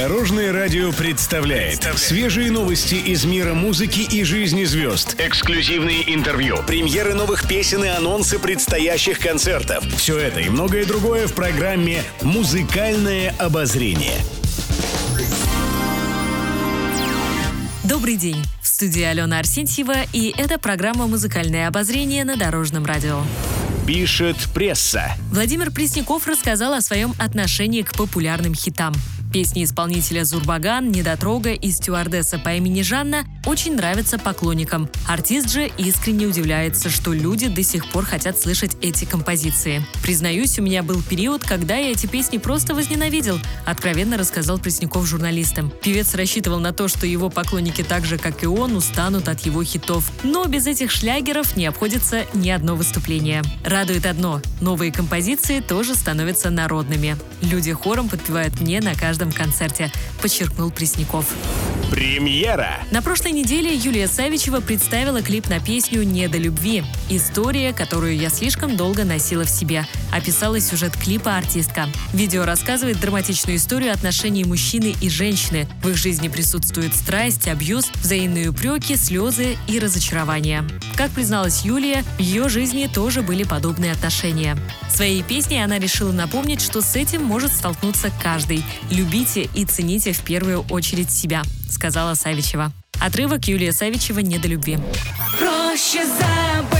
Дорожное радио представляет свежие новости из мира музыки и жизни звезд. Эксклюзивные интервью, премьеры новых песен и анонсы предстоящих концертов. Все это и многое другое в программе «Музыкальное обозрение». Добрый день! В студии Алена Арсентьева, и это программа «Музыкальное обозрение» на Дорожном радио. Пишет пресса. Владимир Пресняков рассказал о своем отношении к популярным хитам. Песни исполнителя Зурбаган, Недотрога и стюардесса по имени Жанна очень нравятся поклонникам. Артист же искренне удивляется, что люди до сих пор хотят слышать эти композиции. «Признаюсь, у меня был период, когда я эти песни просто возненавидел», откровенно рассказал Пресняков журналистам. Певец рассчитывал на то, что его поклонники так же, как и он, устанут от его хитов. Но без этих шлягеров не обходится ни одно выступление. Радует одно – новые композиции тоже становятся народными. Люди хором подпевают мне на каждом концерте, подчеркнул Пресняков. Премьера! На прошлой неделе Юлия Савичева представила клип на песню «Не до любви». История, которую я слишком долго носила в себе. Описала сюжет клипа артистка. Видео рассказывает драматичную историю отношений мужчины и женщины. В их жизни присутствует страсть, абьюз, взаимные упреки, слезы и разочарования. Как призналась Юлия, в ее жизни тоже были подобные отношения. Своей песней она решила напомнить, что с этим может столкнуться каждый. Любите и цените в первую очередь себя сказала Савичева. Отрывок Юлия Савичева «Не до любви». Проще забыть